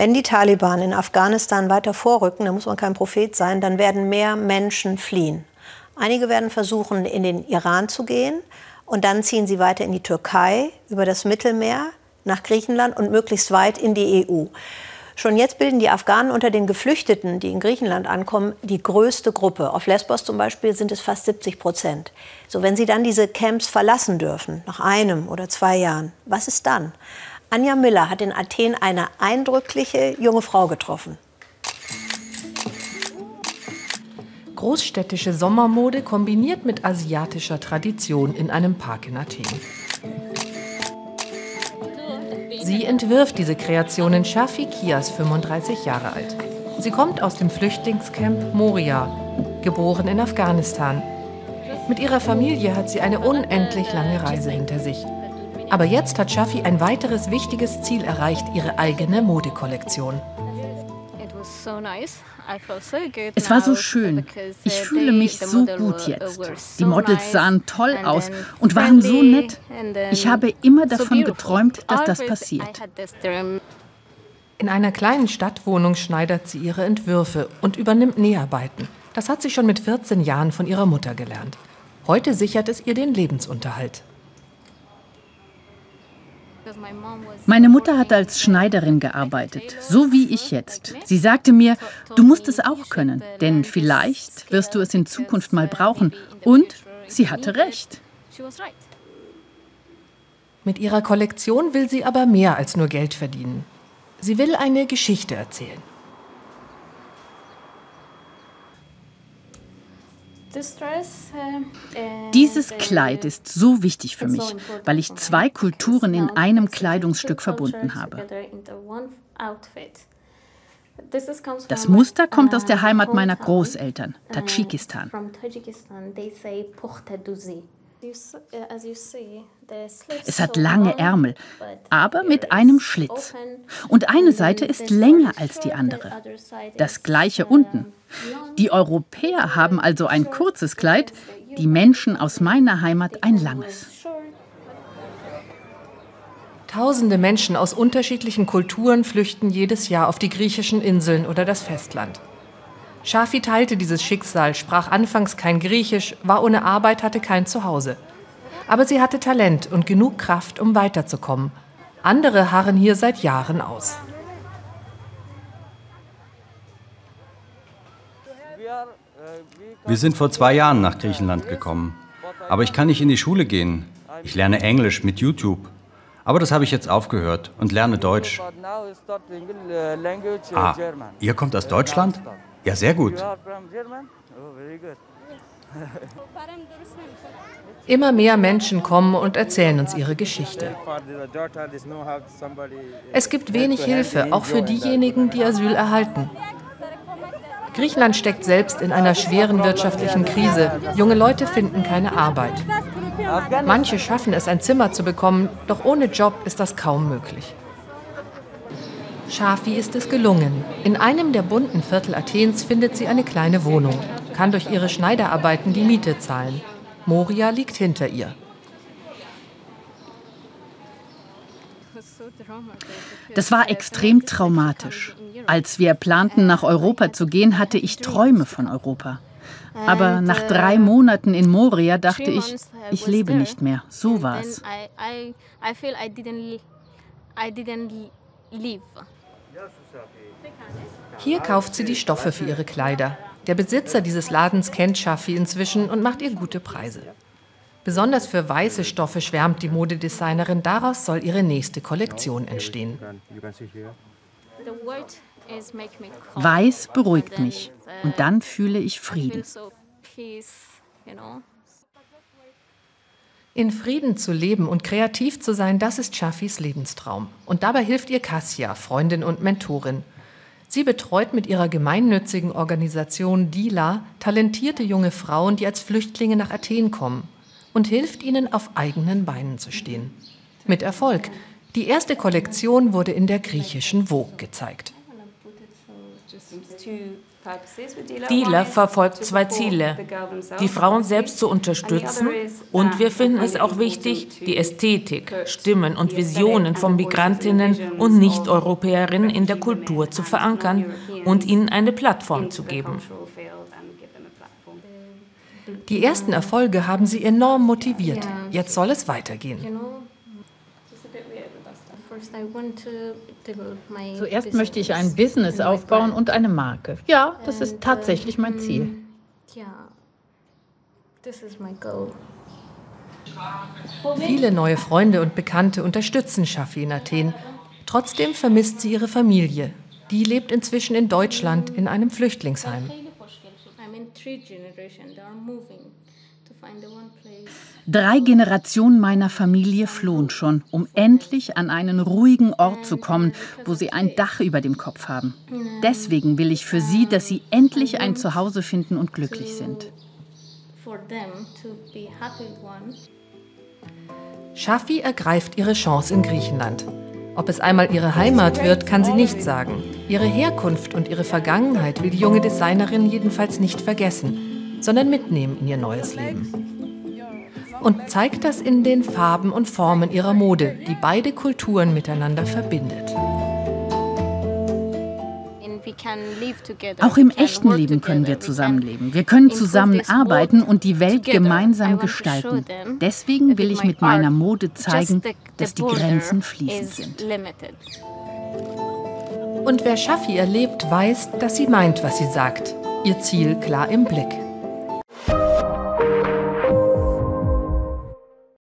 Wenn die Taliban in Afghanistan weiter vorrücken, da muss man kein Prophet sein, dann werden mehr Menschen fliehen. Einige werden versuchen, in den Iran zu gehen und dann ziehen sie weiter in die Türkei, über das Mittelmeer, nach Griechenland und möglichst weit in die EU. Schon jetzt bilden die Afghanen unter den Geflüchteten, die in Griechenland ankommen, die größte Gruppe. Auf Lesbos zum Beispiel sind es fast 70 Prozent. So, wenn sie dann diese Camps verlassen dürfen, nach einem oder zwei Jahren, was ist dann? Anja Miller hat in Athen eine eindrückliche junge Frau getroffen. Großstädtische Sommermode kombiniert mit asiatischer Tradition in einem Park in Athen. Sie entwirft diese Kreationen Shafi Kias, 35 Jahre alt. Sie kommt aus dem Flüchtlingscamp Moria, geboren in Afghanistan. Mit ihrer Familie hat sie eine unendlich lange Reise hinter sich. Aber jetzt hat Shafi ein weiteres wichtiges Ziel erreicht, ihre eigene Modekollektion. Es war so schön. Ich fühle mich so gut jetzt. Die Models sahen toll aus und waren so nett. Ich habe immer davon geträumt, dass das passiert. In einer kleinen Stadtwohnung schneidert sie ihre Entwürfe und übernimmt Näharbeiten. Das hat sie schon mit 14 Jahren von ihrer Mutter gelernt. Heute sichert es ihr den Lebensunterhalt. Meine Mutter hat als Schneiderin gearbeitet, so wie ich jetzt. Sie sagte mir, du musst es auch können, denn vielleicht wirst du es in Zukunft mal brauchen. Und sie hatte recht. Mit ihrer Kollektion will sie aber mehr als nur Geld verdienen. Sie will eine Geschichte erzählen. Dieses Kleid ist so wichtig für mich, weil ich zwei Kulturen in einem Kleidungsstück verbunden habe. Das Muster kommt aus der Heimat meiner Großeltern, Tadschikistan. Es hat lange Ärmel, aber mit einem Schlitz. Und eine Seite ist länger als die andere. Das gleiche unten. Die Europäer haben also ein kurzes Kleid, die Menschen aus meiner Heimat ein langes. Tausende Menschen aus unterschiedlichen Kulturen flüchten jedes Jahr auf die griechischen Inseln oder das Festland. Shafi teilte dieses Schicksal, sprach anfangs kein Griechisch, war ohne Arbeit, hatte kein Zuhause. Aber sie hatte Talent und genug Kraft, um weiterzukommen. Andere harren hier seit Jahren aus. Wir sind vor zwei Jahren nach Griechenland gekommen. Aber ich kann nicht in die Schule gehen. Ich lerne Englisch mit YouTube. Aber das habe ich jetzt aufgehört und lerne Deutsch. Ah, ihr kommt aus Deutschland? Ja, sehr gut. Immer mehr Menschen kommen und erzählen uns ihre Geschichte. Es gibt wenig Hilfe, auch für diejenigen, die Asyl erhalten. Griechenland steckt selbst in einer schweren wirtschaftlichen Krise. Junge Leute finden keine Arbeit. Manche schaffen es, ein Zimmer zu bekommen, doch ohne Job ist das kaum möglich. Shafi ist es gelungen. In einem der bunten Viertel Athens findet sie eine kleine Wohnung, kann durch ihre Schneiderarbeiten die Miete zahlen. Moria liegt hinter ihr. Das war extrem traumatisch. Als wir planten, nach Europa zu gehen, hatte ich Träume von Europa. Aber nach drei Monaten in Moria dachte ich, ich lebe nicht mehr. So war es. Hier kauft sie die Stoffe für ihre Kleider. Der Besitzer dieses Ladens kennt Shafi inzwischen und macht ihr gute Preise. Besonders für weiße Stoffe schwärmt die Modedesignerin. Daraus soll ihre nächste Kollektion entstehen. Weiß beruhigt mich und dann fühle ich Frieden. In Frieden zu leben und kreativ zu sein, das ist Shafis Lebenstraum. Und dabei hilft ihr Cassia, Freundin und Mentorin. Sie betreut mit ihrer gemeinnützigen Organisation DILA talentierte junge Frauen, die als Flüchtlinge nach Athen kommen und hilft ihnen, auf eigenen Beinen zu stehen. Mit Erfolg. Die erste Kollektion wurde in der griechischen Vogue gezeigt. Dealer. Verfolgt zwei Ziele, die Frauen selbst zu unterstützen. und wir finden es auch wichtig, die Ästhetik, Stimmen und Visionen von Migrantinnen und Nicht-Europäerinnen in der Kultur zu verankern und ihnen eine Plattform zu geben. Die ersten Erfolge haben sie enorm motiviert. Jetzt soll es weitergehen. Zuerst möchte ich ein Business aufbauen und eine Marke. Ja, das ist tatsächlich mein Ziel. Viele neue Freunde und Bekannte unterstützen Shafi in Athen. Trotzdem vermisst sie ihre Familie. Die lebt inzwischen in Deutschland in einem Flüchtlingsheim. Drei Generationen meiner Familie flohen schon, um endlich an einen ruhigen Ort zu kommen, wo sie ein Dach über dem Kopf haben. Deswegen will ich für sie, dass sie endlich ein Zuhause finden und glücklich sind. Shafi ergreift ihre Chance in Griechenland. Ob es einmal ihre Heimat wird, kann sie nicht sagen. Ihre Herkunft und ihre Vergangenheit will die junge Designerin jedenfalls nicht vergessen, sondern mitnehmen in ihr neues Leben und zeigt das in den Farben und Formen ihrer Mode, die beide Kulturen miteinander verbindet. Auch im echten Leben können wir zusammenleben. Wir können zusammenarbeiten und die Welt gemeinsam gestalten. Deswegen will ich mit meiner Mode zeigen, dass die Grenzen fließend sind. Und wer Schaffi erlebt, weiß, dass sie meint, was sie sagt. Ihr Ziel klar im Blick.